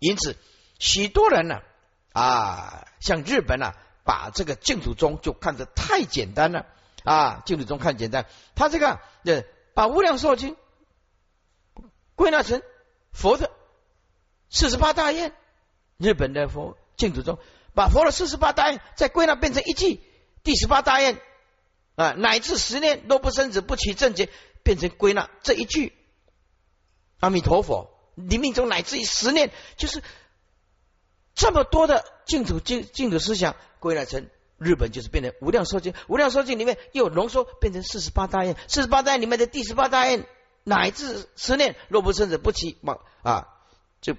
因此，许多人呢啊，像日本呢，把这个净土宗就看得太简单了。啊，净土宗看简单，他这个呃，把无量寿经归纳成佛的四十八大愿，日本的佛净土宗把佛的四十八大愿再归纳变成一句第十八大愿。啊，乃至十念都不生子不起正觉，变成归纳这一句阿弥陀佛。临命中乃至于十念，就是这么多的净土净净土思想归纳成日本，就是变成无量寿经。无量寿经里面又浓缩变成四十八大愿，四十八大愿里面的第十八大愿，乃至十念若不生者不起嘛啊，就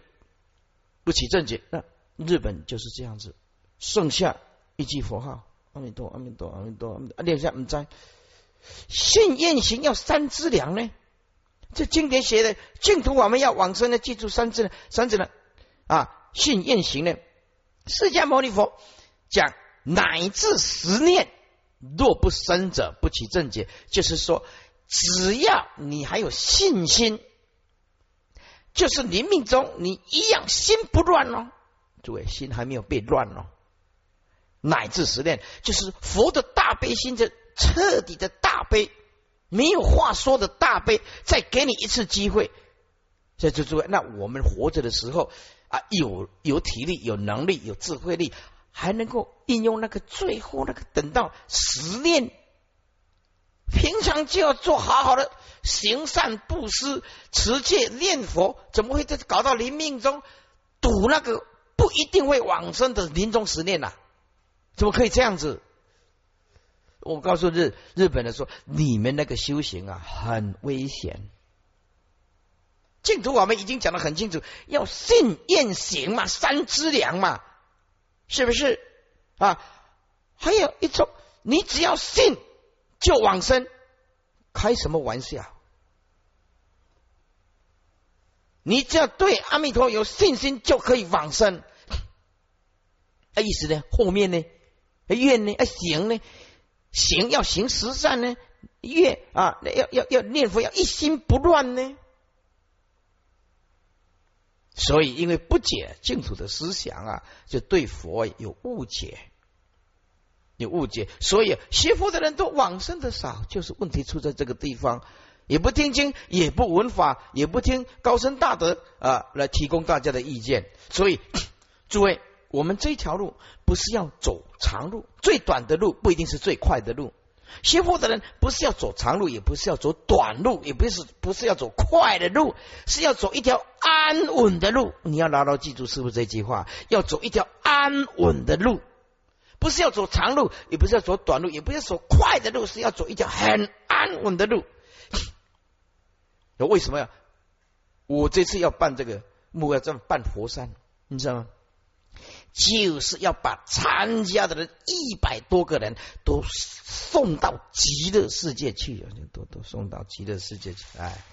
不起正觉。那日本就是这样子，剩下一句佛号阿弥陀阿弥陀阿弥陀，念下唔在信愿行要三资粮呢。这经典写的净土，我们要往生的，记住三字呢？三字呢？啊，信愿行呢？释迦牟尼佛讲，乃至十念，若不生者，不起正解。就是说，只要你还有信心，就是临命中你一样心不乱哦。诸位，心还没有被乱哦。乃至十念，就是佛的大悲心，这彻底的大悲。没有话说的大悲，再给你一次机会，在这诸位，那我们活着的时候啊，有有体力、有能力、有智慧力，还能够应用那个最后那个，等到十念，平常就要做好好的行善布施、持戒念佛，怎么会这搞到临命中赌那个不一定会往生的临终十念呢？怎么可以这样子？我告诉日日本人说，你们那个修行啊，很危险。净土我们已经讲的很清楚，要信愿行嘛，三资粮嘛，是不是啊？还有一种，你只要信就往生，开什么玩笑？你只要对阿弥陀有信心就可以往生，那意思呢？后面呢？愿呢？啊行呢？行要行十善呢，越啊要要要念佛要一心不乱呢。所以因为不解净土的思想啊，就对佛有误解，有误解，所以学佛的人都往生的少，就是问题出在这个地方。也不听经，也不闻法，也不听高僧大德啊来提供大家的意见。所以 诸位。我们这条路不是要走长路，最短的路不一定是最快的路。学佛的人不是要走长路，也不是要走短路，也不是不是要走快的路，是要走一条安稳的路。你要牢牢记住师傅这句话：要走一条安稳的路，不是要走长路，也不是要走短路，也不是要走快的路，是要走一条很安稳的路。那为什么呀？我这次要办这个木要这样办佛山，你知道吗？就是要把参加的人一百多个人都送到极乐世界去，都都送到极乐世界去。哎，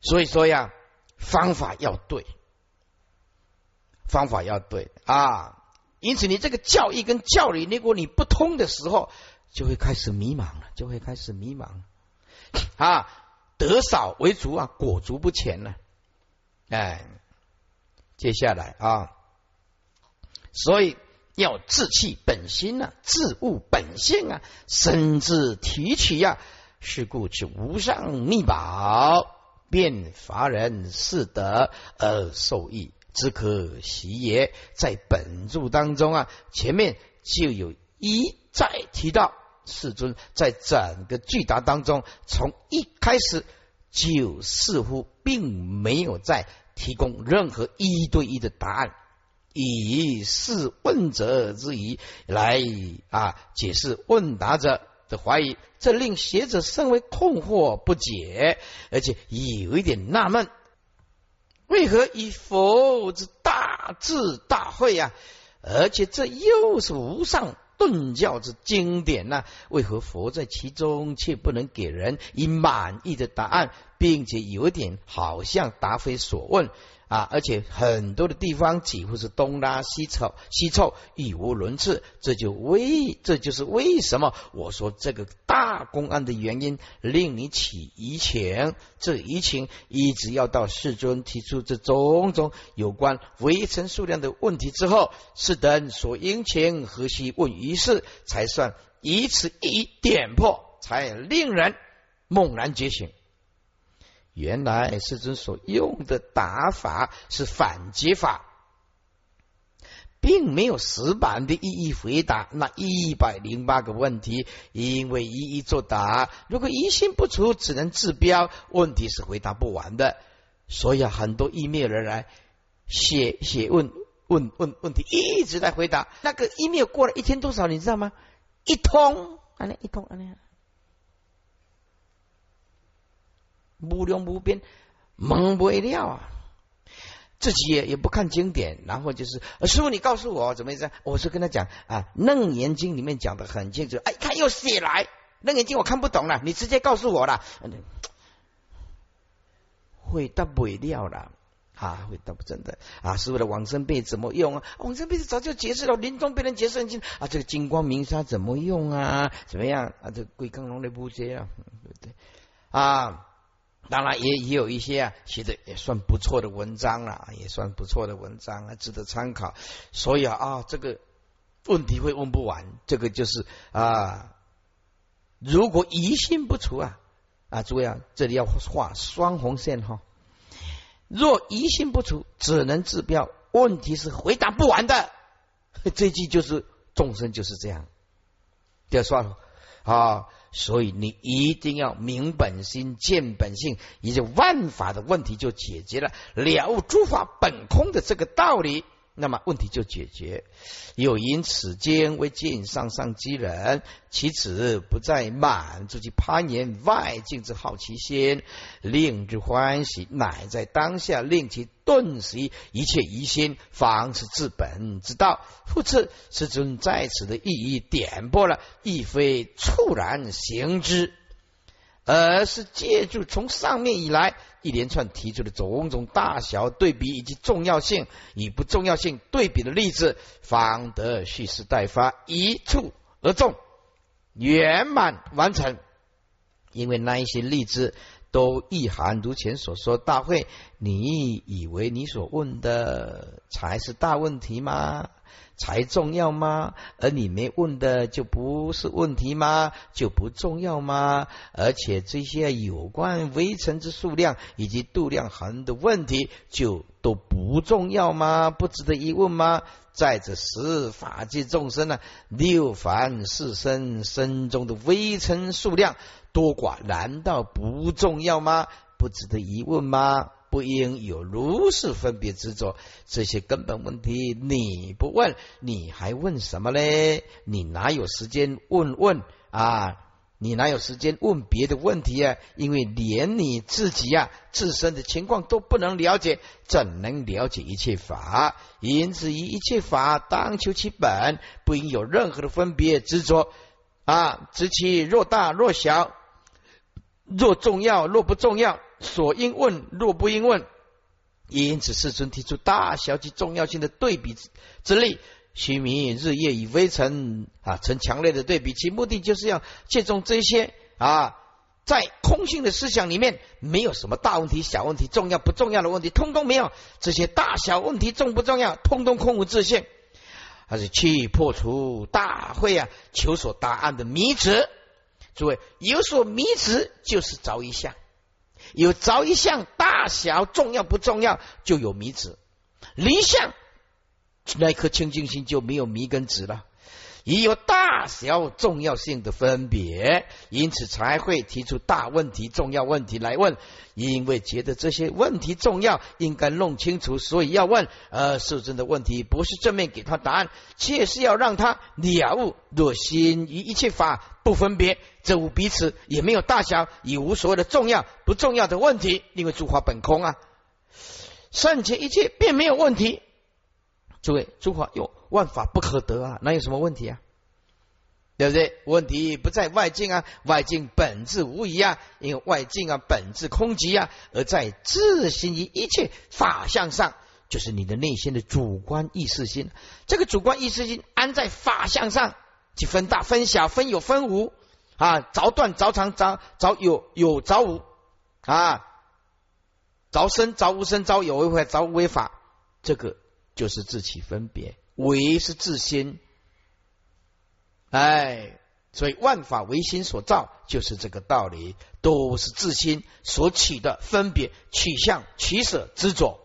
所以说呀，方法要对，方法要对啊。因此，你这个教义跟教理，如果你不通的时候，就会开始迷茫了，就会开始迷茫啊。得少为足啊，果足不前呢。哎，接下来啊，所以要自弃本心啊，自悟本性啊，深知提取呀，是故之无上秘宝，便乏人是得而受益，只可惜也。在本著当中啊，前面就有一再提到世尊，在整个巨答当中，从一开始。就似乎并没有在提供任何一对一的答案，以示问者之疑来啊解释问答者的怀疑，这令学者甚为困惑不解，而且有一点纳闷：为何以佛之大智大慧啊？而且这又是无上。顿教之经典呢？为何佛在其中却不能给人以满意的答案，并且有点好像答非所问啊，而且很多的地方几乎是东拉西凑，西凑语无伦次，这就为这就是为什么我说这个大公案的原因，令你起疑情，这疑情一直要到世尊提出这种种有关围城数量的问题之后，是等所应情何须问于世，才算以此一点破，才令人猛然觉醒。原来世尊所用的打法是反击法，并没有死板的一一回答那一百零八个问题，因为一一作答，如果疑心不除，只能治标，问题是回答不完的。所以啊，很多一面人来写写问问问问题，一直在回答。那个一面过了一天多少，你知道吗？一通，啊，那一通，啊，那。无量无边，蒙不了啊！自己也也不看经典，然后就是师傅，你告诉我怎么意思？我是跟他讲啊，《楞严经》里面讲的很清楚。哎，看又写来《楞严经》，我看不懂了，你直接告诉我了。会答不了了啊！会答不真的啊！师傅的往生被怎么用啊？往生被早就解释了，临终被人解释很清啊。这个金光明沙怎么用啊？怎么样啊？这鬼坑龙的不接啊？对不对啊？当然也也有一些啊，写的也算不错的文章了，也算不错的文章啊，值得参考。所以啊，这个问题会问不完，这个就是啊，如果疑心不除啊啊，诸位啊，这里要画双红线哈。若疑心不除，只能治标，问题是回答不完的。这句就是众生就是这样，要算了啊。所以你一定要明本心、见本性，也就万法的问题就解决了，了悟诸法本空的这个道理。那么问题就解决。又因此间为见上上机人，其此不再满足其攀岩外境之好奇心，令之欢喜，乃在当下令其顿时一切疑心，方是治本之道。复次，师尊在此的意义点拨了，亦非猝然行之。而是借助从上面以来一连串提出的种种大小对比以及重要性与不重要性对比的例子，方得蓄势待发，一触而中，圆满完成。因为那一些例子都意含如前所说，大会，你以为你所问的才是大问题吗？才重要吗？而你没问的就不是问题吗？就不重要吗？而且这些有关微尘之数量以及度量衡的问题，就都不重要吗？不值得一问吗？在这十法界众生呢，六凡四生身中的微尘数量多寡，难道不重要吗？不值得一问吗？不应有如是分别执着，这些根本问题你不问，你还问什么嘞？你哪有时间问问啊？你哪有时间问别的问题啊？因为连你自己呀自身的情况都不能了解，怎能了解一切法？因此，一切法当求其本，不应有任何的分别执着啊！知其若大若小，若重要若不重要。所应问，若不应问，因此世尊提出大小及重要性的对比之例，须弥日夜以微尘啊成强烈的对比，其目的就是要借重这些啊，在空性的思想里面，没有什么大问题、小问题、重要不重要的问题，通通没有。这些大小问题重不重要，通通空无自性，还是去破除大会啊求索答案的迷执。诸位有所迷执，就是着一相。有着一项大小重要不重要，就有迷子；离相那颗清净心就没有迷跟子了。也有大小重要性的分别，因此才会提出大问题、重要问题来问。因为觉得这些问题重要，应该弄清楚，所以要问。而受尊的问题不是正面给他答案，却是要让他了悟。若心于一切法不分别，则无彼此，也没有大小，也无所谓的重要不重要的问题。因为诸法本空啊，善解一切便没有问题。诸位，诸法有万法不可得啊，哪有什么问题啊？对不对？问题不在外境啊，外境本质无疑啊，因为外境啊本质空寂啊，而在自心于一切法相上，就是你的内心的主观意识心。这个主观意识心安在法相上，即分大分小，分有分无啊，早断早长，早早有有早无啊，早生早无生，早有为法，早无为法，这个就是自起分别，为是自心。哎，所以万法唯心所造，就是这个道理，都是自心所起的分别、取向、取舍、执着。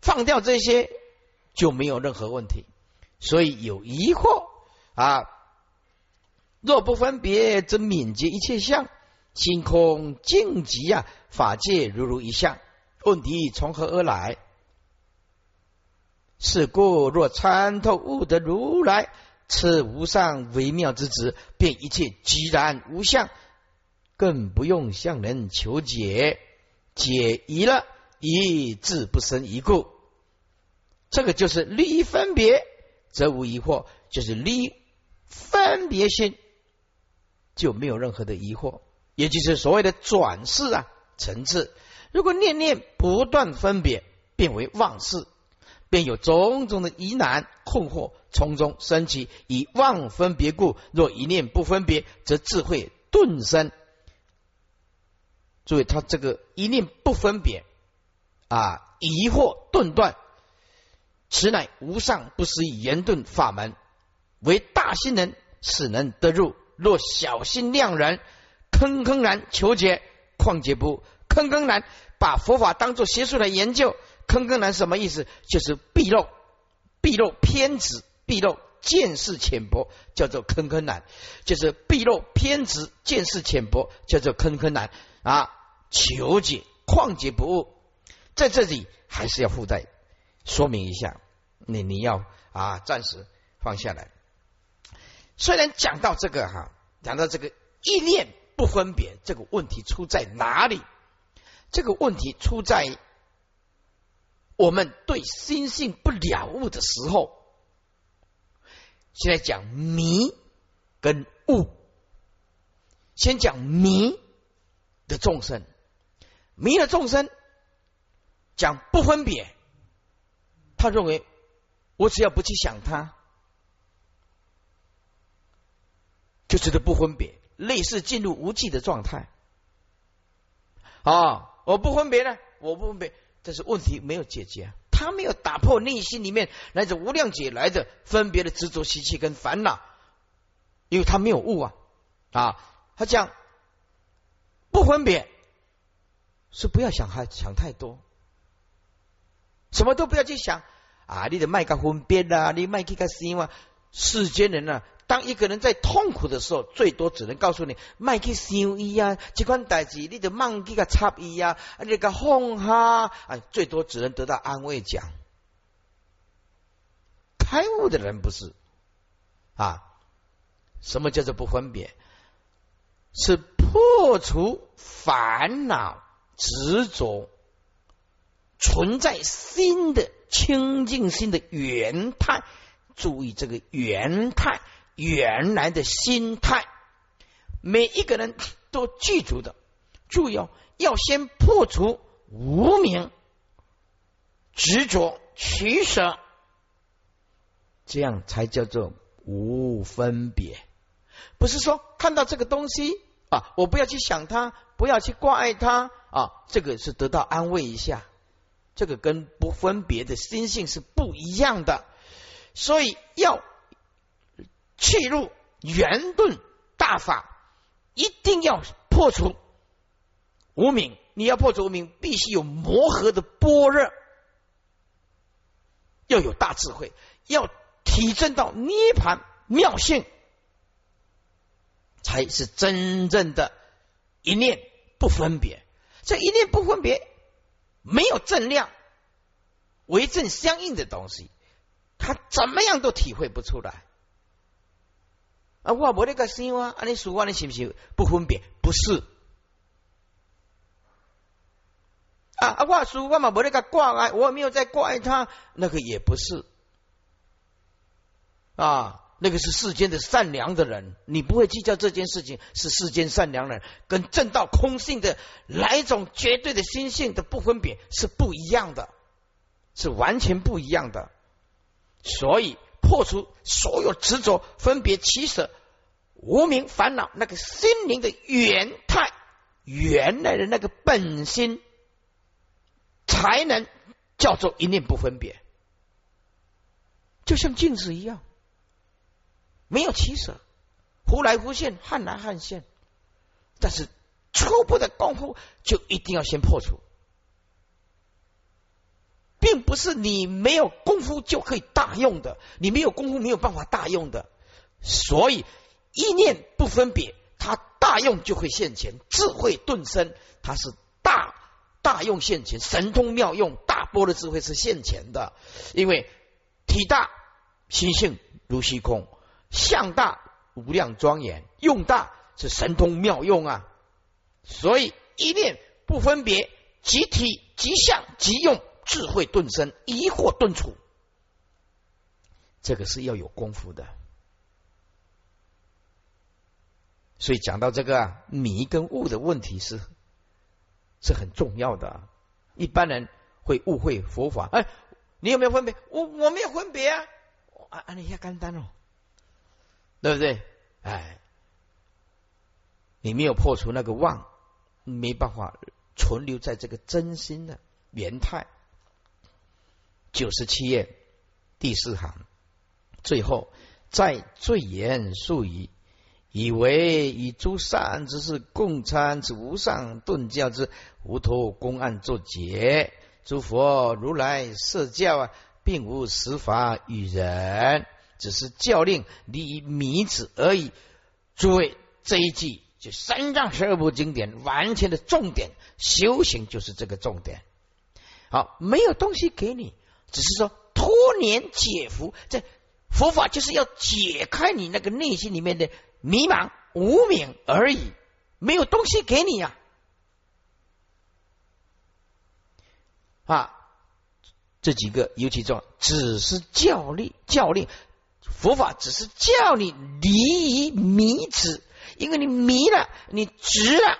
放掉这些，就没有任何问题。所以有疑惑啊，若不分别，则敏捷一切相，心空静极啊，法界如如一相。问题从何而来？是故若参透悟得如来。此无上微妙之旨，便一切寂然无相，更不用向人求解。解疑了，疑自不生疑故。这个就是离分别，则无疑惑；就是离分别心，就没有任何的疑惑。也就是所谓的转世啊层次。如果念念不断分别，变为妄事。便有种种的疑难困惑从中升起，以妄分别故。若一念不分别，则智慧顿生。注意，他这个一念不分别啊，疑惑顿断，此乃无上不思议言顿法门。为大心人使能得入，若小心量人，坑坑然求解，况且不坑坑然把佛法当作邪术来研究。坑坑难什么意思？就是避漏、避漏偏执、避漏见识浅薄，叫做坑坑难。就是避漏偏执、见识浅薄，叫做坑坑难啊！求解旷解不悟，在这里还是要附带说明一下。你你要啊，暂时放下来。虽然讲到这个哈，讲到这个意念不分别这个问题出在哪里？这个问题出在。我们对心性不了悟的时候，现在讲迷跟悟。先讲迷的众生，迷的众生讲不分别，他认为我只要不去想他，就觉得不分别，类似进入无记的状态。啊，我不分别呢，我不分别。但是问题没有解决，他没有打破内心里面来自无量劫来的分别的执着习气跟烦恼，因为他没有悟啊啊！他讲不分别，是不要想还想太多，什么都不要去想啊！你的卖个分别啦，你卖去个心嘛，世间人呢？当一个人在痛苦的时候，最多只能告诉你：卖去想伊啊，这款代志你就忘记个插伊啊，你个放下啊，最多只能得到安慰奖。开悟的人不是啊？什么叫做不分别？是破除烦恼执着，存在新的清净心的原态。注意这个原态。原来的心态，每一个人都记住的。注意哦，要先破除无名执着取舍，这样才叫做无分别。不是说看到这个东西啊，我不要去想它，不要去挂碍它啊，这个是得到安慰一下。这个跟不分别的心性是不一样的，所以要。切入圆顿大法，一定要破除无名。你要破除无名，必须有磨合的般若，要有大智慧，要体证到涅盘妙性，才是真正的一念不分别。这一念不分别，没有正量为正相应的东西，他怎么样都体会不出来。啊，我无那个心啊，啊，你说话你是不是不分别？不是。啊啊，我说我嘛无那个挂碍，我没有在挂碍他，那个也不是。啊，那个是世间的善良的人，你不会计较这件事情是世间善良人跟正道空性的哪一种绝对的心性的不分别是不一样的，是完全不一样的。所以破除所有执着、分别、起舍、无名烦恼，那个心灵的原态、原来的那个本心，才能叫做一念不分别，就像镜子一样。没有起舍，忽来忽现，汉来汉现。但是初步的功夫就一定要先破除，不是你没有功夫就可以大用的，你没有功夫没有办法大用的。所以一念不分别，它大用就会现前，智慧顿生，它是大大用现前，神通妙用，大波的智慧是现前的，因为体大心性如虚空。相大无量庄严，用大是神通妙用啊！所以一念不分别，即体即相即用，智慧顿生，疑惑顿除。这个是要有功夫的。所以讲到这个迷跟悟的问题是是很重要的。一般人会误会佛法。哎，你有没有分别？我我没有分别啊！啊啊，你下干单哦。对不对？哎，你没有破除那个妄，没办法存留在这个真心的原态。九十七页第四行，最后在最言数语，以为以诸善之事共参之无上顿教之无头公案作结，诸佛如来设教啊，并无实法与人。只是教令你迷子而已。诸位，这一句就三藏十二部经典完全的重点，修行就是这个重点。好，没有东西给你，只是说脱年解福。这佛法就是要解开你那个内心里面的迷茫无明而已，没有东西给你呀。啊，这几个尤其重要，只是教令，教令。佛法只是叫你离于迷执，因为你迷了，你执了，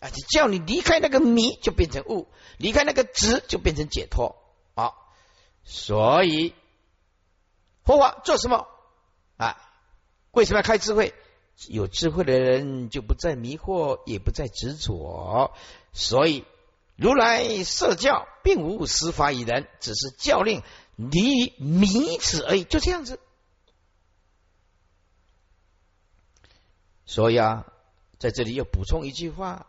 啊，就叫你离开那个迷，就变成悟；离开那个执，就变成解脱。所以佛法做什么啊？为什么要开智慧？有智慧的人就不再迷惑，也不再执着。所以如来设教，并无施法以人，只是教令。离迷子而已，就这样子。所以啊，在这里要补充一句话：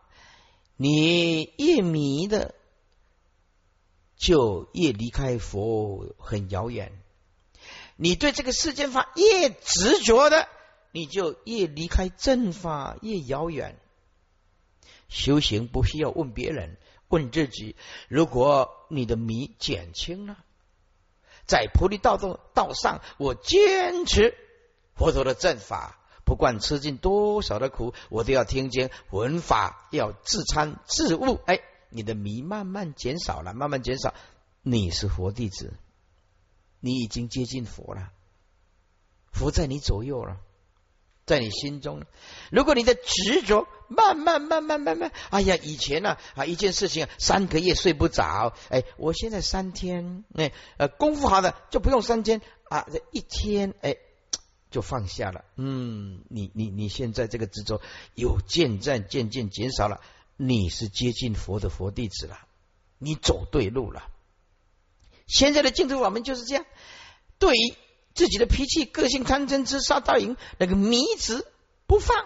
你越迷的，就越离开佛很遥远；你对这个世间法越执着的，你就越离开正法越遥远。修行不需要问别人，问自己：如果你的迷减轻了。在菩提道中道上，我坚持佛陀的正法，不管吃尽多少的苦，我都要听经闻法，要自参自悟。哎，你的迷慢慢减少了，慢慢减少，你是佛弟子，你已经接近佛了，佛在你左右了。在你心中，如果你的执着慢慢慢慢慢慢，哎呀，以前呢啊一件事情三个月睡不着，哎，我现在三天，哎呃功夫好的就不用三天啊，这一天哎就放下了。嗯，你你你现在这个执着有渐渐渐渐减少了，你是接近佛的佛弟子了，你走对路了。现在的净土法门就是这样，对于。自己的脾气、个性、贪嗔痴、杀盗淫，那个迷执不放，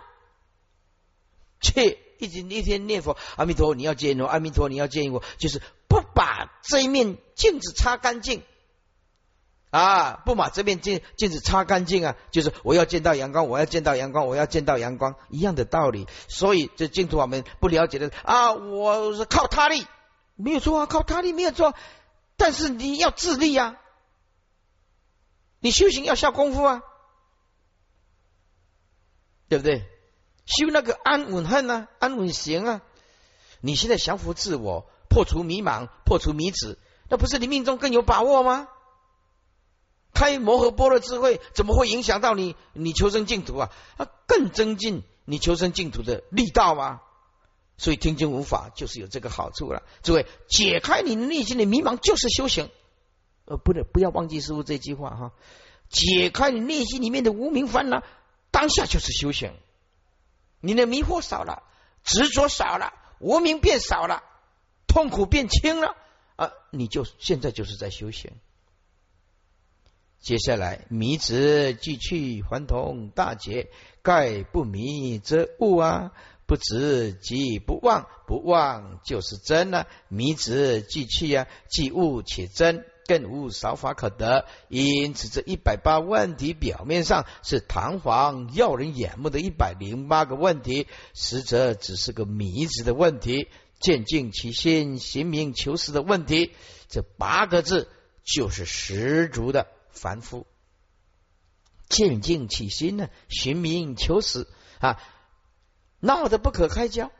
却一直一天念佛，阿弥陀，你要见我，阿弥陀，你要见我，就是不把这一面镜子擦干净啊，不把这面镜镜子擦干净啊，就是我要见到阳光，我要见到阳光，我要见到阳光，一样的道理。所以这净土我们不了解的啊，我是靠他力，没有错啊，靠他力没有错，但是你要自立呀。你修行要下功夫啊，对不对？修那个安稳恨啊，安稳行啊。你现在降服自我，破除迷茫，破除迷子，那不是你命中更有把握吗？开摩诃般若智慧，怎么会影响到你？你求生净土啊？啊，更增进你求生净土的力道吗？所以听经无法就是有这个好处了。诸位，解开你内心的迷茫就是修行。呃，不对，不要忘记师傅这句话哈。解开你内心里面的无名烦恼，当下就是修行。你的迷惑少了，执着少了，无名变少了，痛苦变轻了啊！你就现在就是在修行。接下来，迷执既去，还同大劫。盖不迷则悟啊，不执即不忘，不忘就是真了。迷执既去啊，既悟且真。更无少法可得，因此这一百八问题表面上是堂皇耀人眼目的一百零八个问题，实则只是个迷子的问题，见尽其心，行明求实的问题。这八个字就是十足的凡夫，见尽起心呢，寻名求实啊，闹得不可开交，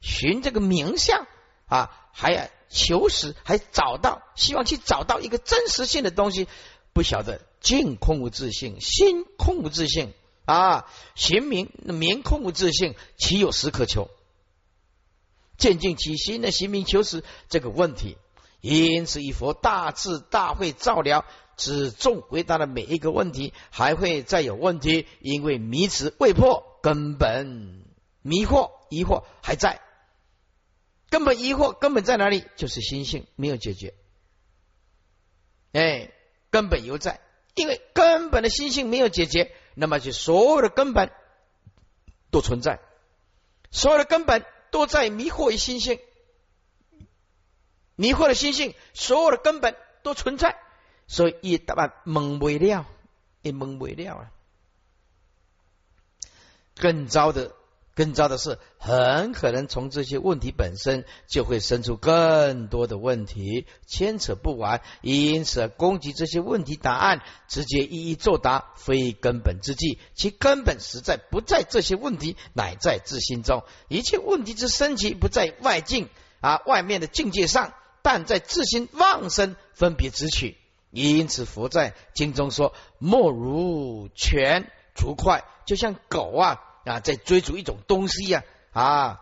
寻这个名相啊，还要。求实还找到，希望去找到一个真实性的东西，不晓得境空无自性，心空无自性啊，行明明空无自性，岂有实可求？见尽其心的行明求实这个问题，因此以佛大智大会照料，只重回答了每一个问题，还会再有问题，因为迷词未破，根本迷惑疑惑还在。根本疑惑根本在哪里？就是心性没有解决，哎，根本犹在，因为根本的心性没有解决，那么就所有的根本都存在，所有的根本都在迷惑于心性，迷惑的心性，所有的根本都存在，所以一答案蒙不了，也蒙不了啊，更糟的。更糟的是，很可能从这些问题本身就会生出更多的问题，牵扯不完。因此，攻击这些问题答案，直接一一作答，非根本之计。其根本实在不在这些问题，乃在自心中。一切问题之升级，不在外境啊外面的境界上，但在自心妄生分别执取。因此，佛在经中说：“莫如犬逐快，就像狗啊。”啊，在追逐一种东西呀！啊，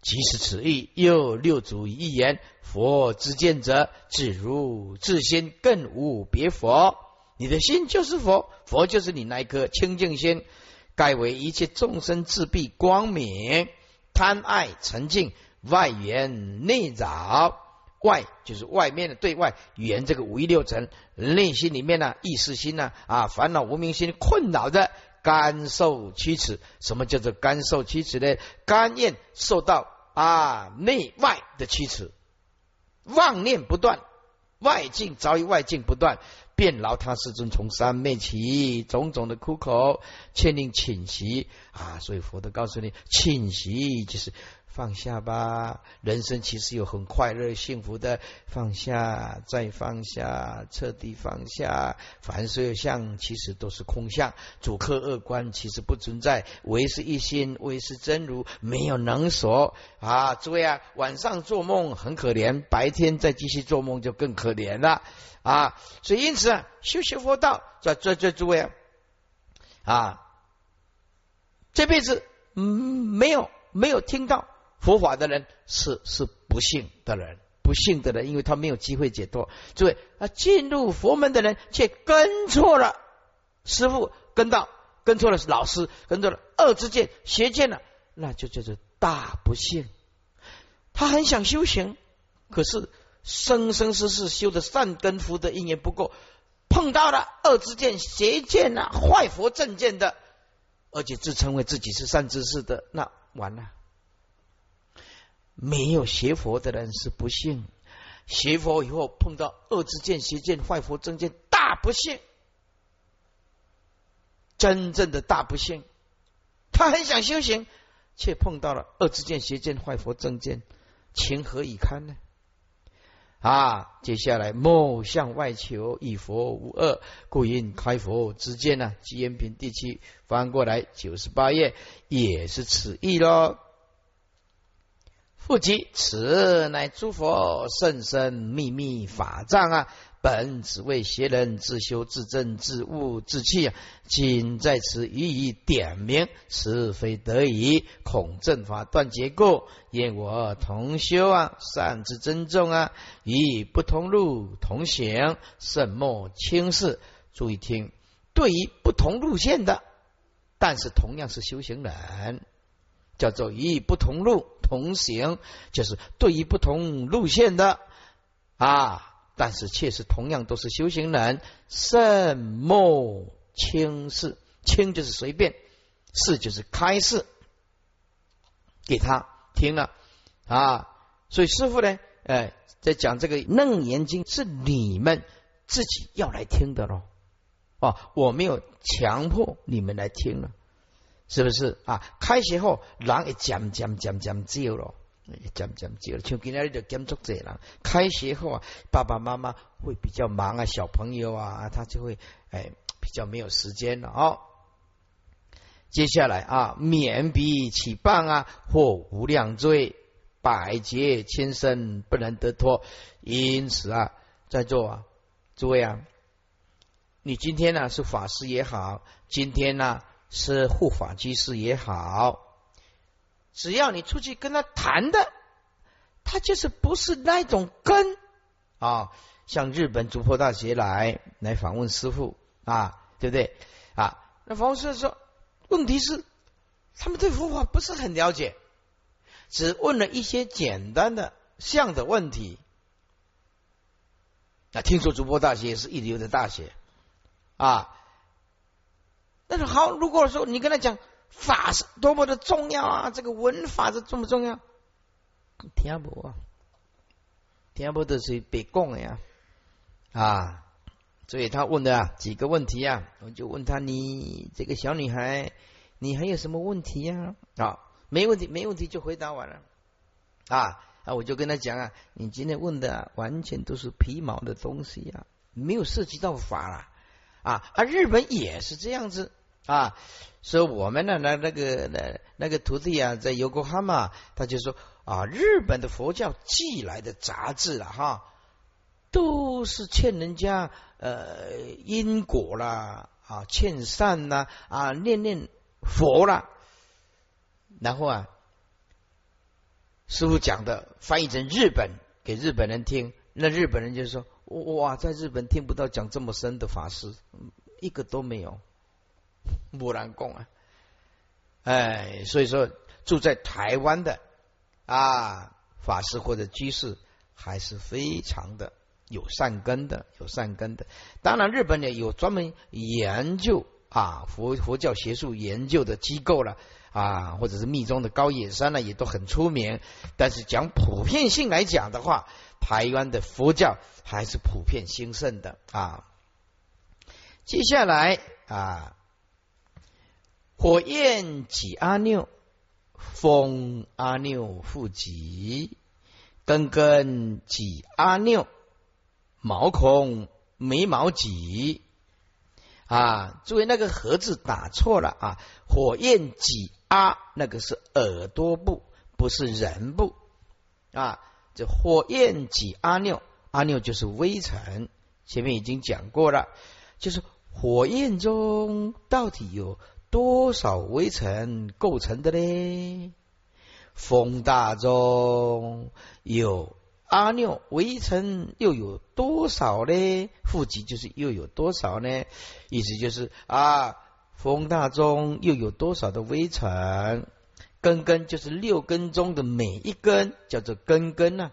即是此意，又六祖一言：佛之见者，自如自心，更无别佛。你的心就是佛，佛就是你那一颗清净心。盖为一切众生自闭光明，贪爱沉静，外缘内扰。外就是外面的对外语言，这个五欲六尘，内心里面呢，意识心呢，啊，烦恼无明心困扰着。甘受驱驰，什么叫做甘受驱驰呢？甘愿受到啊内外的驱驰，妄念不断，外境早已外境不断，便劳他世尊从三昧起，种种的苦口，劝令寝息啊。所以佛都告诉你，寝息就是。放下吧，人生其实有很快乐、幸福的。放下，再放下，彻底放下。凡所有相，其实都是空相。主客二观其实不存在，唯是一心，唯是真如，没有能所啊！诸位啊，晚上做梦很可怜，白天再继续做梦就更可怜了啊！所以因此啊，修学佛道，在在在诸位啊，啊，这辈子嗯没有没有听到。佛法的人是是不幸的人，不幸的人，因为他没有机会解脱。诸位啊，进入佛门的人却跟错了师傅，跟到跟错了老师，跟错了恶之见、邪见了，那就叫做大不幸。他很想修行，可是生生世世修的善根福德因缘不够，碰到了恶之见、邪见啊，坏佛正见的，而且自称为自己是善知识的，那完了。没有学佛的人是不幸，学佛以后碰到恶之见、邪见、坏佛正见，大不幸，真正的大不幸。他很想修行，却碰到了恶之见、邪见、坏佛正见，情何以堪呢？啊，接下来莫向外求，以佛无恶，故因开佛之见呢。《吉言品》第七翻过来九十八页，也是此意喽。不及此乃诸佛甚深秘密法藏啊！本只为邪人自修自正自悟自弃啊！今在此予以点明，是非得已，恐正法断结构，愿我同修啊，善之珍重啊，以不同路同行，甚莫轻视。注意听，对于不同路线的，但是同样是修行人，叫做以不同路同行，就是对于不同路线的啊。但是，确实同样都是修行人，甚莫轻视，轻就是随便，视就是开示给他听了啊。所以师傅呢，哎，在讲这个《楞严经》，是你们自己要来听的喽。哦，我没有强迫你们来听了，是不是啊？开学后，人也讲讲讲讲久了。讲讲久了，像今天就监督者人。开学后啊，爸爸妈妈会比较忙啊，小朋友啊，他就会哎比较没有时间了哦。接下来啊，免彼起谤啊，或无量罪，百劫千生不能得脱。因此啊，在座啊，诸位啊，你今天呢是法师也好，今天呢是护法居士也好。只要你出去跟他谈的，他就是不是那种根啊。像日本竹坡大学来来访问师傅啊，对不对啊？那访问师说，问题是他们对佛法不是很了解，只问了一些简单的像的问题。那听说竹坡大学也是一流的大学啊，但是好，如果说你跟他讲。法是多么的重要啊！这个文法是重不重要？听不啊？听不的是别讲呀啊！所以他问的啊几个问题啊，我就问他：你这个小女孩，你还有什么问题呀？啊，没问题，没问题就回答完了啊啊！我就跟他讲啊，你今天问的完全都是皮毛的东西呀，没有涉及到法了啊啊！日本也是这样子。啊，所以我们呢，那那个那那个徒弟啊，在尤国哈嘛，他就说啊，日本的佛教寄来的杂志了哈，都是欠人家呃因果啦啊，欠善呐啊，念念佛啦，然后啊，师傅讲的翻译成日本给日本人听，那日本人就说哇，在日本听不到讲这么深的法师，一个都没有。木兰供啊，哎，所以说住在台湾的啊法师或者居士还是非常的有善根的，有善根的。当然，日本呢有专门研究啊佛佛教学术研究的机构了啊，或者是密宗的高野山呢也都很出名。但是讲普遍性来讲的话，台湾的佛教还是普遍兴盛的啊。接下来啊。火焰挤阿耨，风阿耨复己，根根挤阿耨，毛孔眉毛己啊！注意那个“盒”字打错了啊！火焰挤阿那个是耳朵部，不是人部啊！这火焰挤阿耨，阿耨就是微尘，前面已经讲过了，就是火焰中到底有。多少微尘构成的呢？风大中有阿耨微尘，又有多少呢？负极就是又有多少呢？意思就是啊，风大中又有多少的微尘？根根就是六根中的每一根，叫做根根呐。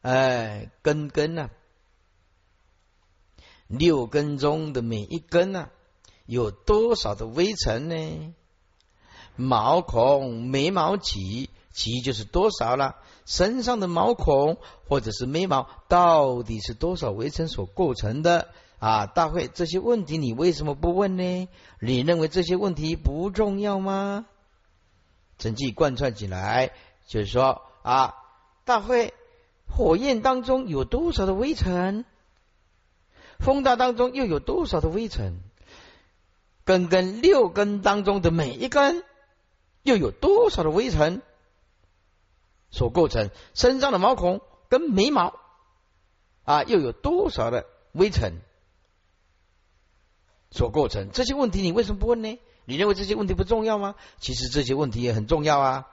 哎，根根呐，六根中的每一根呐。有多少的微尘呢？毛孔眉毛几几就是多少了？身上的毛孔或者是眉毛到底是多少微尘所构成的？啊，大会这些问题你为什么不问呢？你认为这些问题不重要吗？整句贯穿起来就是说啊，大会火焰当中有多少的微尘？风大当中又有多少的微尘？根根六根当中的每一根，又有多少的微尘所构成？身上的毛孔跟眉毛啊，又有多少的微尘所构成？这些问题你为什么不问呢？你认为这些问题不重要吗？其实这些问题也很重要啊！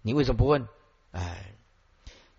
你为什么不问？哎，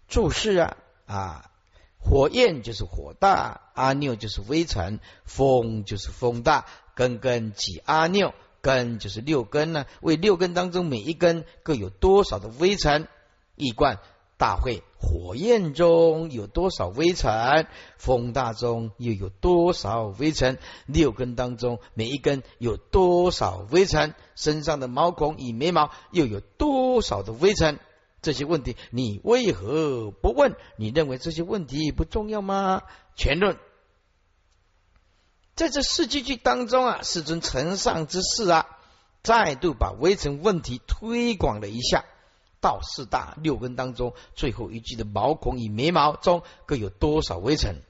注释啊啊，火焰就是火大，阿耨就是微尘，风就是风大，根根即阿尿，根就是六根呢？为六根当中每一根各有多少的微尘？一贯大会，火焰中有多少微尘？风大中又有多少微尘？六根当中每一根有多少微尘？身上的毛孔与眉毛又有多少的微尘？这些问题你为何不问？你认为这些问题不重要吗？全论在这四句句当中啊，世尊承上之事啊，再度把微尘问题推广了一下。到四大六根当中，最后一句的毛孔与眉毛中各有多少微尘？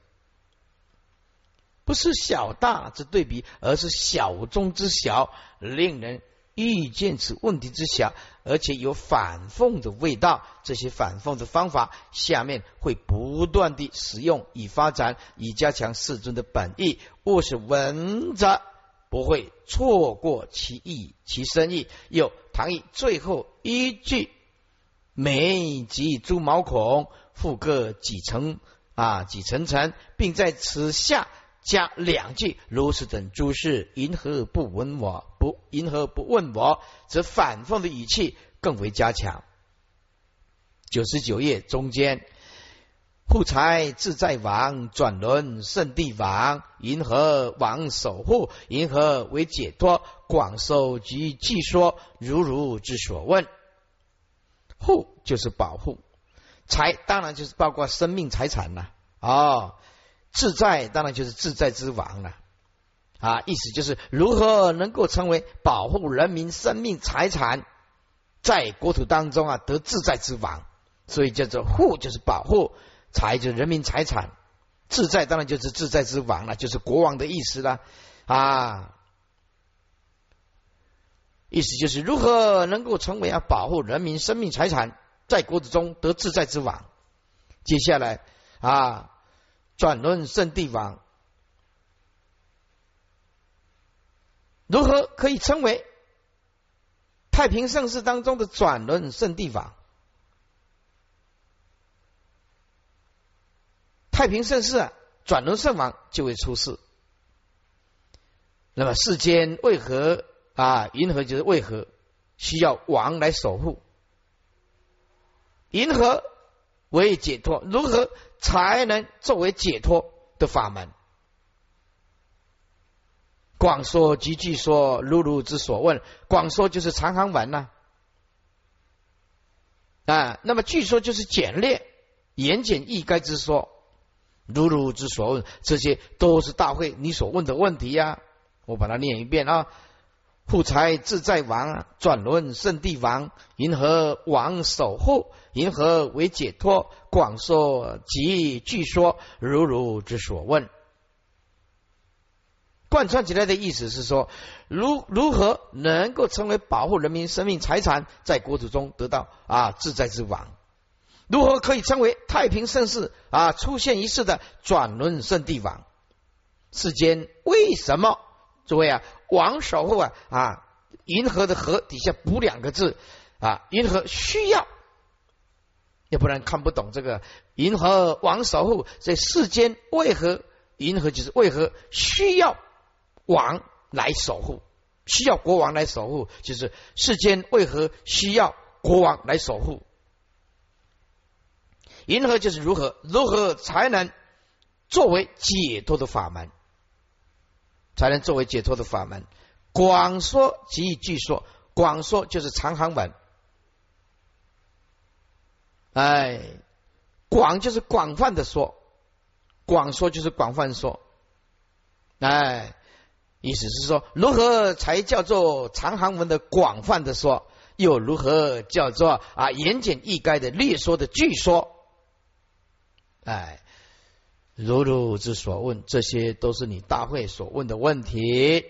不是小大之对比，而是小中之小，令人遇见此问题之小，而且有反讽的味道。这些反讽的方法，下面会不断的使用以发展，以加强世尊的本意。勿使闻者不会错过其意、其深意。有唐译最后一句。眉及诸毛孔，复各几层啊？几层层，并在此下加两句：如是等诸事，银何不闻我？不，银何不问我？则反讽的语气更为加强。九十九页中间，护财自在王转轮圣地王，银河王守护，银河为解脱，广受及记说，如如之所问。护就是保护，财当然就是包括生命财产了哦。自在当然就是自在之王了，啊意思就是如何能够成为保护人民生命财产，在国土当中啊得自在之王，所以叫做护就是保护，财就是人民财产，自在当然就是自在之王了，就是国王的意思了啊。意思就是如何能够成为啊保护人民生命财产，在国土中得自在之王。接下来啊转轮圣地王，如何可以称为太平盛世当中的转轮圣地法？太平盛世啊，转轮圣王就会出世。那么世间为何？啊，银河就是为何需要王来守护？银河为解脱，如何才能作为解脱的法门？广说及据说，如如之所问。广说就是长行文呐，啊，那么据说就是简略、言简意赅之说，如如之所问，这些都是大会你所问的问题呀。我把它念一遍啊。护财自在王，转轮圣地王，银河王守护，银河为解脱，广说及据说，如如之所问。贯穿起来的意思是说，如如何能够成为保护人民生命财产，在国土中得到啊自在之王？如何可以称为太平盛世啊出现一世的转轮圣地王？世间为什么？诸位啊，王守护啊啊，银河的河底下补两个字啊，银河需要，要不然看不懂这个银河王守护在世间为何银河就是为何需要王来守护，需要国王来守护，就是世间为何需要国王来守护？银河就是如何如何才能作为解脱的法门？才能作为解脱的法门。广说即以据说，广说就是长行文。哎，广就是广泛的说，广说就是广泛说。哎，意思是说，如何才叫做长行文的广泛的说？又如何叫做啊言简意赅的略说的据说？哎。如如之所问，这些都是你大会所问的问题。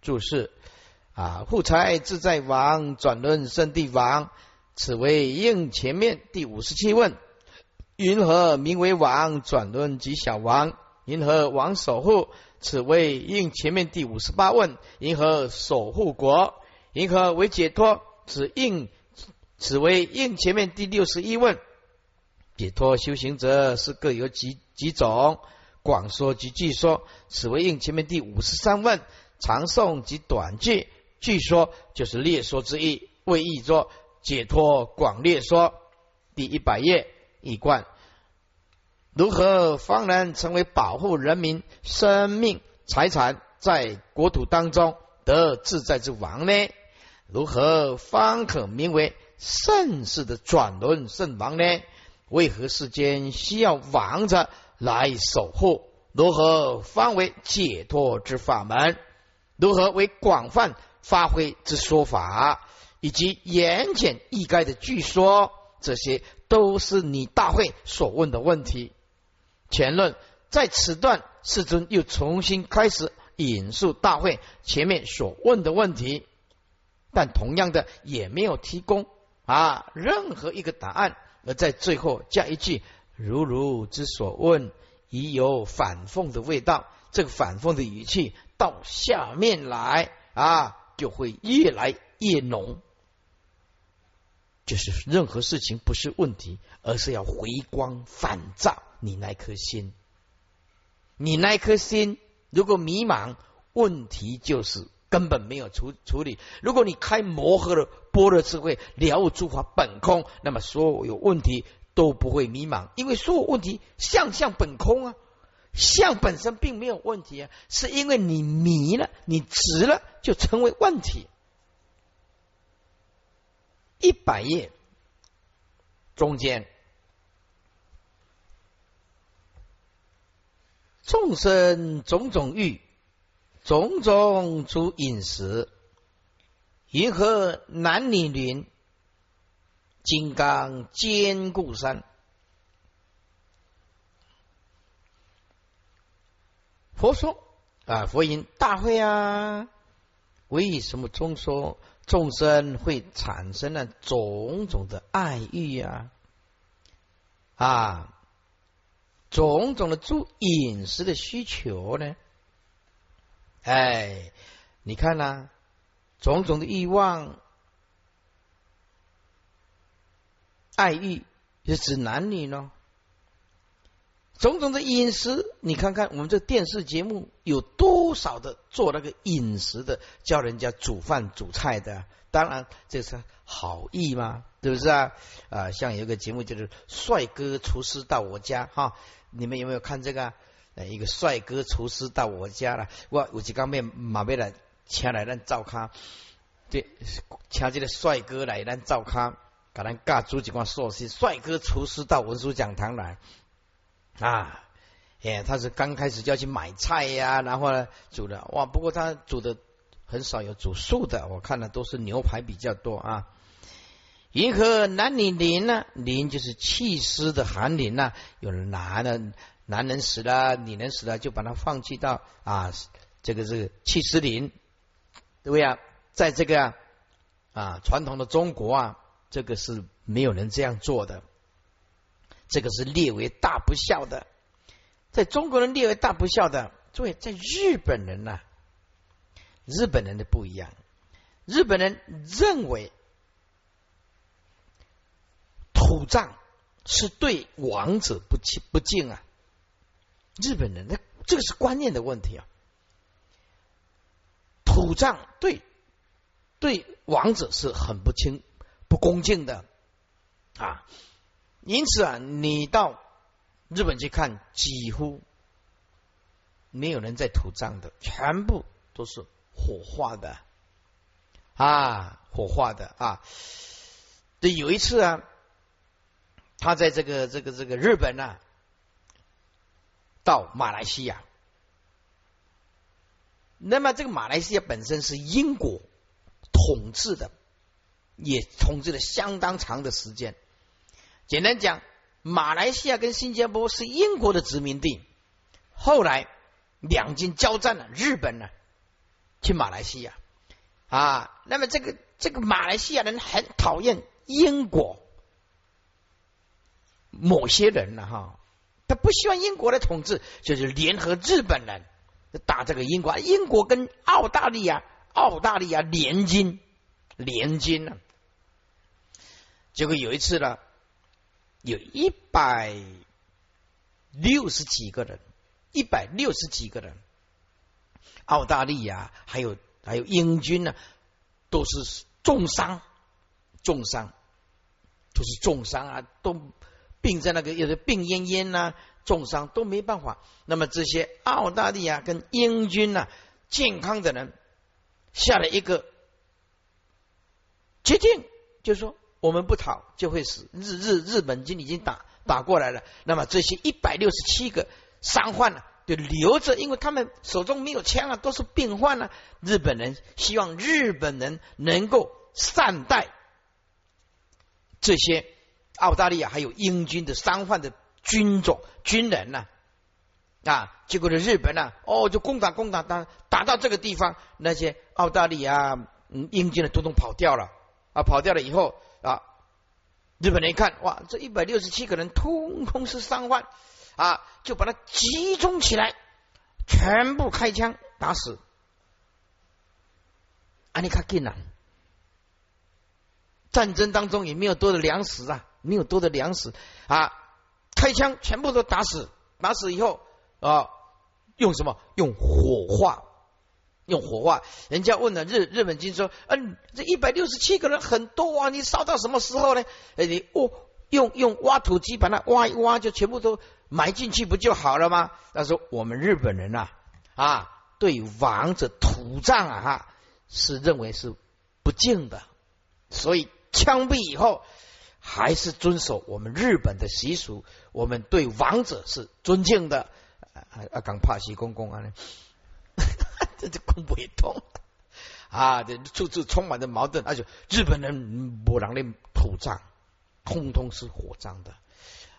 注释啊，护财自在王转轮圣地王，此为应前面第五十七问。云何名为王？转轮即小王。云何王守护？此为应前面第五十八问。银河守护国？银河为解脱？此应此为应前面第六十一问。解脱修行者是各有几几种？广说及据说，此为应前面第五十三问。长颂及短句，据说就是列说之意。为译作解脱广列说。第一百页一贯，如何方能成为保护人民生命财产在国土当中得自在之王呢？如何方可名为盛世的转轮圣王呢？为何世间需要王者来守护？如何方为解脱之法门？如何为广泛发挥之说法？以及言简意赅的据说？这些都是你大会所问的问题。前论在此段，世尊又重新开始引述大会前面所问的问题，但同样的也没有提供啊任何一个答案，而在最后加一句“如如之所问”，已有反讽的味道。这个反讽的语气到下面来啊，就会越来越浓。就是任何事情不是问题，而是要回光返照你那颗心。你那颗心如果迷茫，问题就是根本没有处处理。如果你开摩诃的般若智慧，了悟诸法本空，那么所有问题都不会迷茫，因为所有问题相相本空啊，相本身并没有问题啊，是因为你迷了，你执了，就成为问题。一百页中间，众生种种欲，种种诸饮食，云何男女林，金刚坚固山？佛说啊，佛言大会啊，为什么中说？众生会产生了种种的爱欲啊，啊，种种的诸饮食的需求呢？哎，你看呐，种种的欲望、爱欲是指男女呢？种种的饮食，你看看我们这电视节目有多少的做那个饮食的，教人家煮饭煮菜的，当然这是好意嘛，是不是啊？啊，像有个节目就是帅哥厨师到我家哈，你们有没有看这个？呃，一个帅哥厨师到我家了，我我几刚面马贝来请来咱照咖，对，请这个帅哥来咱照咖，给咱尬煮几罐寿司，帅哥厨师到文殊讲堂来。啊，哎，他是刚开始就要去买菜呀，然后呢煮的哇，不过他煮的很少有煮素的，我看的都是牛排比较多啊。银河男女灵呢？灵就是气湿的寒灵呐，有男的男人死了，女人死了，就把它放弃到啊，这个这个气湿灵，对不对啊？在这个啊传统的中国啊，这个是没有人这样做的。这个是列为大不孝的，在中国人列为大不孝的，诸位在日本人呢？日本人的不一样，日本人认为土葬是对王者不敬不敬啊！日本人那这个是观念的问题啊，土葬对对王者是很不亲不恭敬的啊。因此啊，你到日本去看，几乎没有人在土葬的，全部都是火化的啊，火化的啊。对，有一次啊，他在这个这个这个日本呢，到马来西亚，那么这个马来西亚本身是英国统治的，也统治了相当长的时间。简单讲，马来西亚跟新加坡是英国的殖民地。后来两军交战了，日本呢去马来西亚啊。那么这个这个马来西亚人很讨厌英国，某些人呢，哈，他不希望英国的统治，就是联合日本人打这个英国，英国跟澳大利亚、澳大利亚联军，联军呢。结果有一次呢，有一百六十几个人，一百六十几个人，澳大利亚还有还有英军呢，都是重伤，重伤，都是重伤啊，都病在那个有的病恹恹呐，重伤都没办法。那么这些澳大利亚跟英军呐，健康的人下了一个决定，就是说。我们不逃就会死。日日日本军已经打打过来了，那么这些一百六十七个伤患呢，就留着，因为他们手中没有枪啊，都是病患呢。日本人希望日本人能够善待这些澳大利亚还有英军的商贩的军种军人呢啊，结果呢，日本呢，哦，就攻打攻打打打到这个地方，那些澳大利亚嗯英军的统统跑掉了啊，跑掉了以后。啊！日本人一看，哇，这一百六十七个人通通是商贩啊，就把他集中起来，全部开枪打死。阿尼卡金呐，战争当中也没有多的粮食啊，没有多的粮食啊，开枪全部都打死，打死以后啊，用什么？用火化。用火化，人家问了日日本军说：“嗯，这一百六十七个人很多啊，你烧到什么时候呢？哎，你哦，用用挖土机把它挖一挖，就全部都埋进去不就好了吗？”他说：“我们日本人呐，啊，对亡者土葬啊，哈，是认为是不敬的，所以枪毙以后还是遵守我们日本的习俗，我们对王者是尊敬的。啊啊，敢帕西公公啊？这就公不通啊！这处处充满着矛盾，而且日本人不让的土葬，通通是火葬的。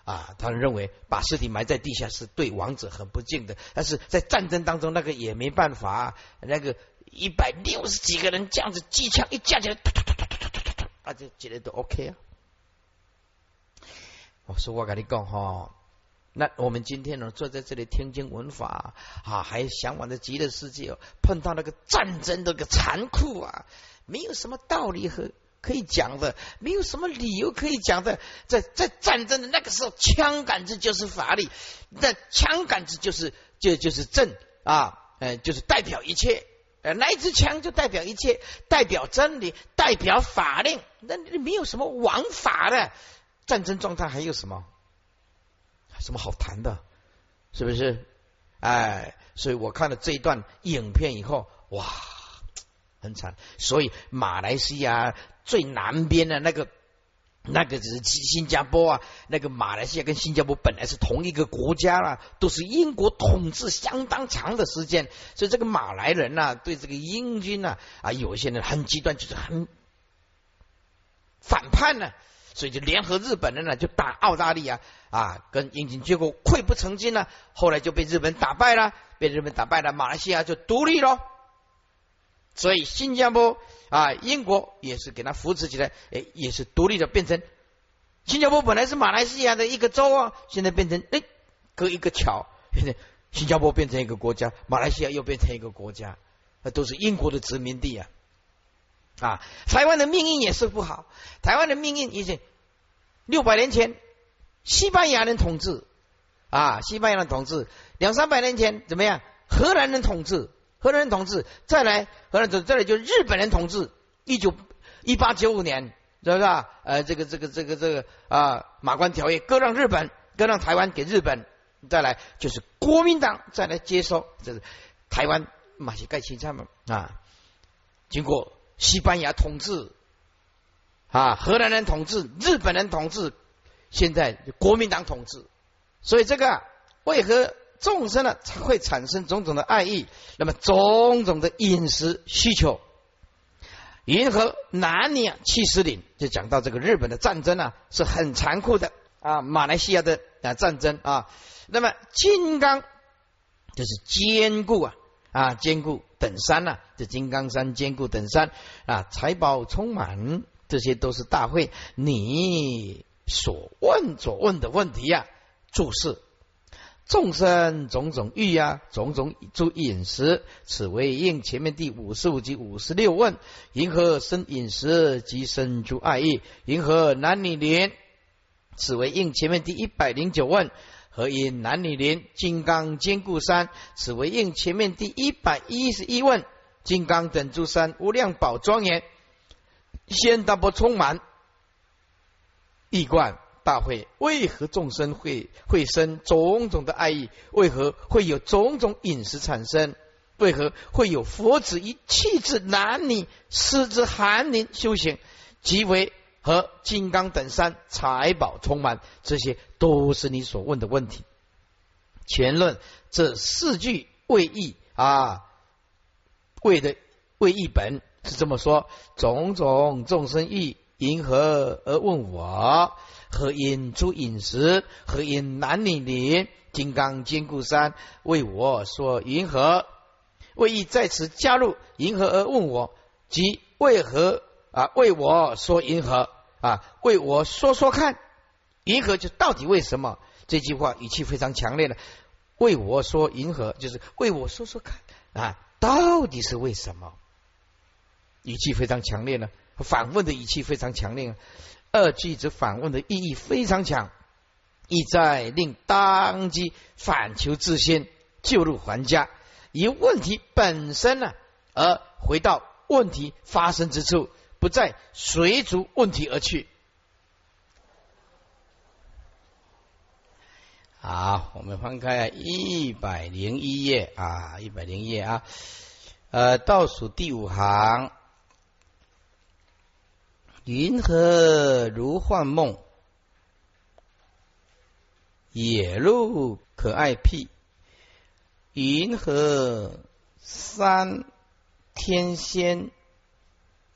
啊，他认为把尸体埋在地下是对王者很不敬的，但是在战争当中那个也没办法，那个一百六十几个人这样子机枪一架起来，突突突突突突突突，就觉得都 OK 啊。我说我跟你讲哈。那我们今天呢，坐在这里听经闻法啊，还向往着极乐世界，碰到那个战争那个残酷啊，没有什么道理和可以讲的，没有什么理由可以讲的。在在战争的那个时候，枪杆子就是法力，那枪杆子就是就就是正啊，呃，就是代表一切，呃，那一支枪就代表一切，代表真理，代表法令，那没有什么王法的战争状态，还有什么？什么好谈的，是不是？哎，所以我看了这一段影片以后，哇，很惨。所以马来西亚最南边的那个，那个只是新加坡啊，那个马来西亚跟新加坡本来是同一个国家啦，都是英国统治相当长的时间，所以这个马来人呐，对这个英军呐，啊，有一些人很极端，就是很反叛呢。所以就联合日本人呢，就打澳大利亚啊，跟英军，结果溃不成军呢。后来就被日本打败了，被日本打败了，马来西亚就独立了。所以新加坡啊，英国也是给他扶持起来，哎，也是独立的，变成新加坡本来是马来西亚的一个州啊，现在变成哎，隔一个桥，现在新加坡变成一个国家，马来西亚又变成一个国家，那都是英国的殖民地啊。啊，台湾的命运也是不好。台湾的命运已经六百年前西班牙人统治啊，西班牙人统治两三百年前怎么样？荷兰人统治，荷兰人统治，再来荷兰统，再来就日本人统治。一九一八九五年，是不是啊？呃，这个这个这个这个啊，马关条约割让日本，割让台湾给日本。再来就是国民党再来接收，这是台湾马西盖清他们啊，经过。西班牙统治啊，荷兰人统治，日本人统治，现在国民党统治，所以这个为何众生呢会产生种种的爱意？那么种种的饮食需求，银河南尼七十岭就讲到这个日本的战争啊是很残酷的啊，马来西亚的啊战争啊，那么金刚就是坚固啊。啊，坚固等山呐，这金刚山坚固等山啊，财宝充满，这些都是大会。你所问所问的问题呀。注释：众生种种欲呀，种种诸饮食，此为应前面第五十五及五十六问：银河生饮食及生诸爱意？银河男女连？此为应前面第一百零九问。何因男女林？金刚坚固山？此为应前面第一百一十一问。金刚等诸山无量宝庄严，先达波充满，一贯大会，为何众生会会生种种的爱意？为何会有种种饮食产生？为何会有佛子以气质男女失之寒林修行，即为和金刚等山财宝充满？这些都是你所问的问题。前论这四句为义啊。为的为一本是这么说：种种众生欲，因何而问我？何因诸饮食？何因男女林？金刚坚固山为我说云何？为意在此加入银河而问我，即为何啊？为我说银河啊？为我说说看，银河就到底为什么？这句话语气非常强烈的，为我说银河就是为我说说看啊。到底是为什么？语气非常强烈呢？反问的语气非常强烈。二句子反问的意义非常强，意在令当机反求自先，救入还家，以问题本身呢，而回到问题发生之处，不再随逐问题而去。好，我们翻开一百零一页。啊，一百零一页啊，呃，倒数第五行，云何如幻梦？野鹿可爱屁，云何三天仙？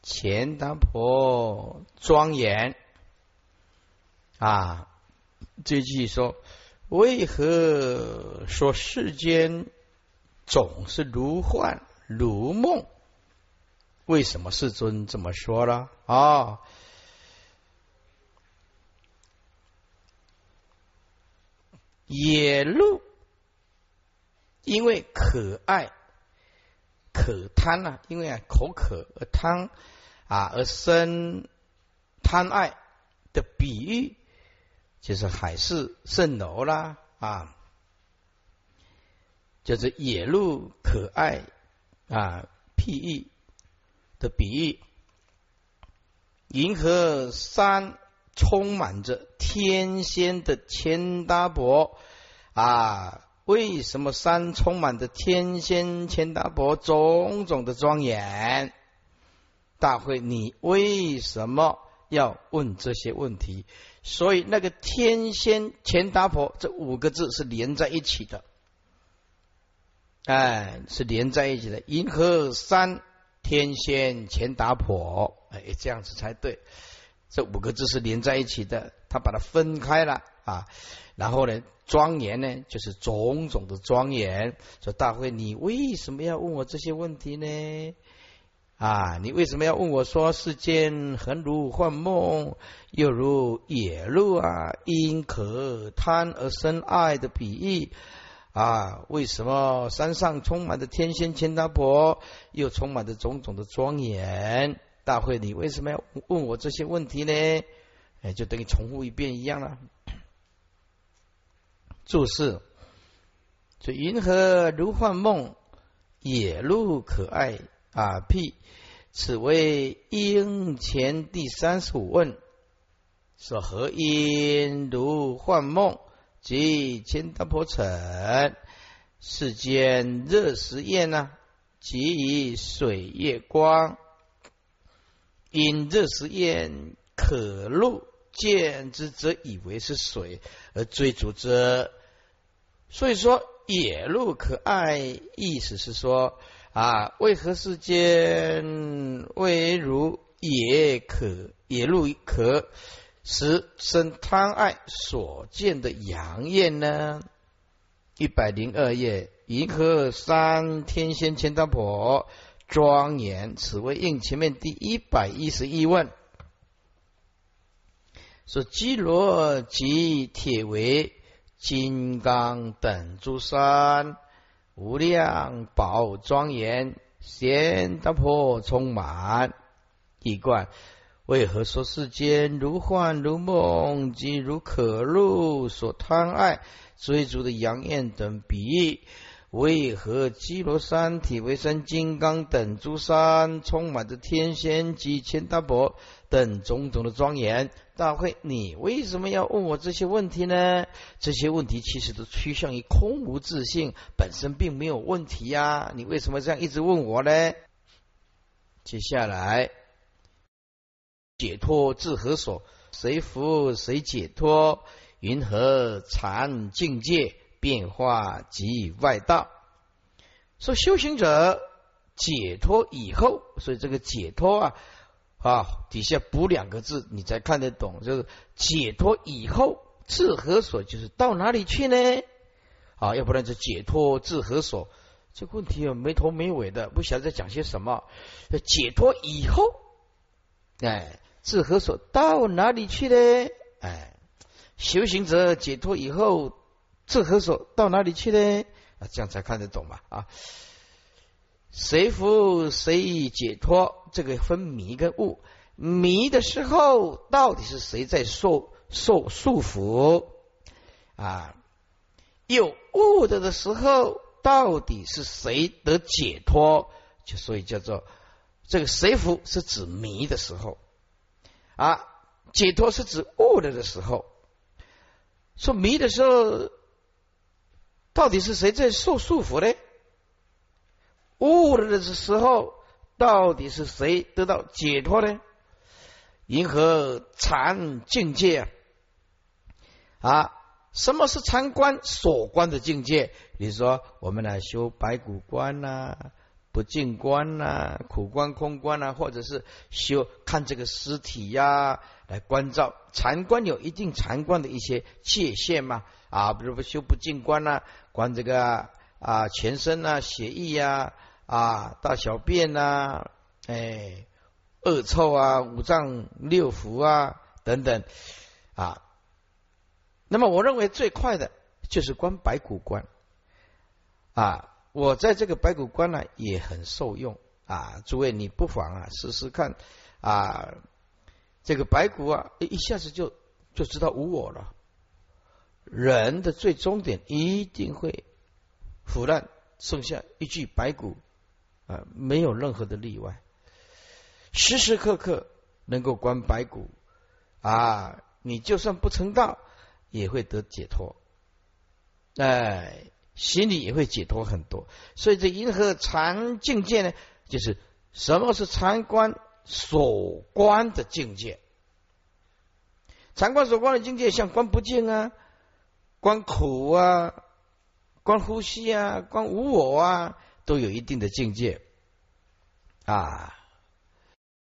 钱达婆庄严？啊，这句说。为何说世间总是如幻如梦？为什么世尊这么说了啊？野鹿因为可爱、可贪呐，因为啊口渴而贪啊而生贪爱的比喻。就是海市蜃楼啦啊，就是野鹿可爱啊，譬喻的比喻。银河山充满着天仙的千达婆啊，为什么山充满着天仙千达婆种种的庄严？大会，你为什么要问这些问题？所以那个天仙钱达婆这五个字是连在一起的，哎，是连在一起的。银河山天仙钱达婆，哎，这样子才对。这五个字是连在一起的，他把它分开了啊。然后呢，庄严呢，就是种种的庄严。说大会，你为什么要问我这些问题呢？啊，你为什么要问我说世间恒如幻梦，又如野鹿啊？因可贪而生爱的比喻啊？为什么山上充满着天仙千达婆，又充满着种种的庄严？大会，你为什么要问我这些问题呢？哎，就等于重复一遍一样了。注释：这银河如幻梦，野鹿可爱。啊！辟，此为应前第三十五问，说何因如幻梦即千达婆城世间热实验呢？即以水月光，因热实验可入见之，则以为是水而追逐之。所以说野鹿可爱，意思是说。啊，为何世间为如也可也入可使生贪爱所见的阳焰呢？一百零二页，银河三天仙千大婆庄严，此为应前面第一百一十一问。说基罗及铁为金刚等诸山，无量宝庄严，贤达婆充满一观。为何说世间如幻如梦，即如可入所贪爱追逐的杨艳等比喻？为何基罗山体为山金刚等诸山，充满着天仙及千大伯等种种的庄严？大会，你为什么要问我这些问题呢？这些问题其实都趋向于空无自性，本身并没有问题呀。你为什么这样一直问我呢？接下来。解脱自何所？谁服谁解脱？云何禅境界变化及外道？说修行者解脱以后，所以这个解脱啊啊，底下补两个字，你才看得懂。就是解脱以后自何所？就是到哪里去呢？啊，要不然就解脱自何所？这个问题没头没尾的，不晓得在讲些什么。解脱以后，哎。自何所到哪里去呢？哎，修行者解脱以后，自何所到哪里去呢？啊，这样才看得懂嘛！啊，谁服谁解脱？这个分迷跟悟。迷的时候，到底是谁在受受束缚？啊，有悟的的时候，到底是谁得解脱？就所以叫做这个谁服是指迷的时候。啊，解脱是指悟了的时候，说迷的时候，到底是谁在受束缚呢？悟了的时候，到底是谁得到解脱呢？银河禅境界啊，什么是禅观所观的境界？比如说，我们来修白骨观呐。不净观呐，苦观、空观呐，或者是修看这个尸体呀，来关照禅观有一定禅观的一些界限吗啊，比如说修不净观呐，观这个啊全身呐血液呀啊大小便呐，哎恶臭啊五脏六腑啊等等啊，那么我认为最快的就是观白骨观啊。我在这个白骨观呢也很受用啊，诸位你不妨啊试试看啊，这个白骨啊一下子就就知道无我了。人的最终点一定会腐烂，剩下一具白骨啊，没有任何的例外。时时刻刻能够观白骨啊，你就算不成道也会得解脱。哎。心里也会解脱很多，所以这银河禅境界呢，就是什么是禅观所观的境界？禅观所观的境界，像观不净啊，光苦啊，光呼吸啊，光无我啊，都有一定的境界啊。